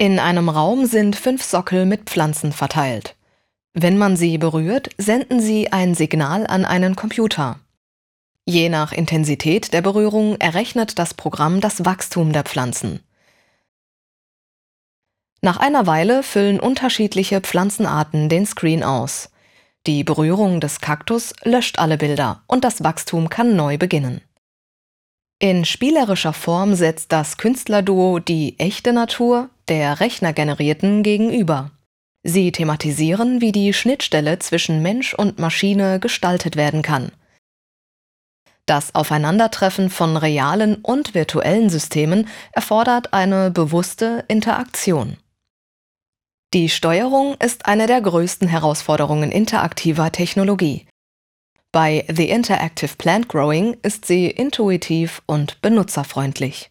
In einem Raum sind fünf Sockel mit Pflanzen verteilt. Wenn man sie berührt, senden sie ein Signal an einen Computer. Je nach Intensität der Berührung errechnet das Programm das Wachstum der Pflanzen. Nach einer Weile füllen unterschiedliche Pflanzenarten den Screen aus. Die Berührung des Kaktus löscht alle Bilder und das Wachstum kann neu beginnen. In spielerischer Form setzt das Künstlerduo die echte Natur der rechnergenerierten gegenüber. Sie thematisieren, wie die Schnittstelle zwischen Mensch und Maschine gestaltet werden kann. Das Aufeinandertreffen von realen und virtuellen Systemen erfordert eine bewusste Interaktion. Die Steuerung ist eine der größten Herausforderungen interaktiver Technologie. Bei The Interactive Plant Growing ist sie intuitiv und benutzerfreundlich.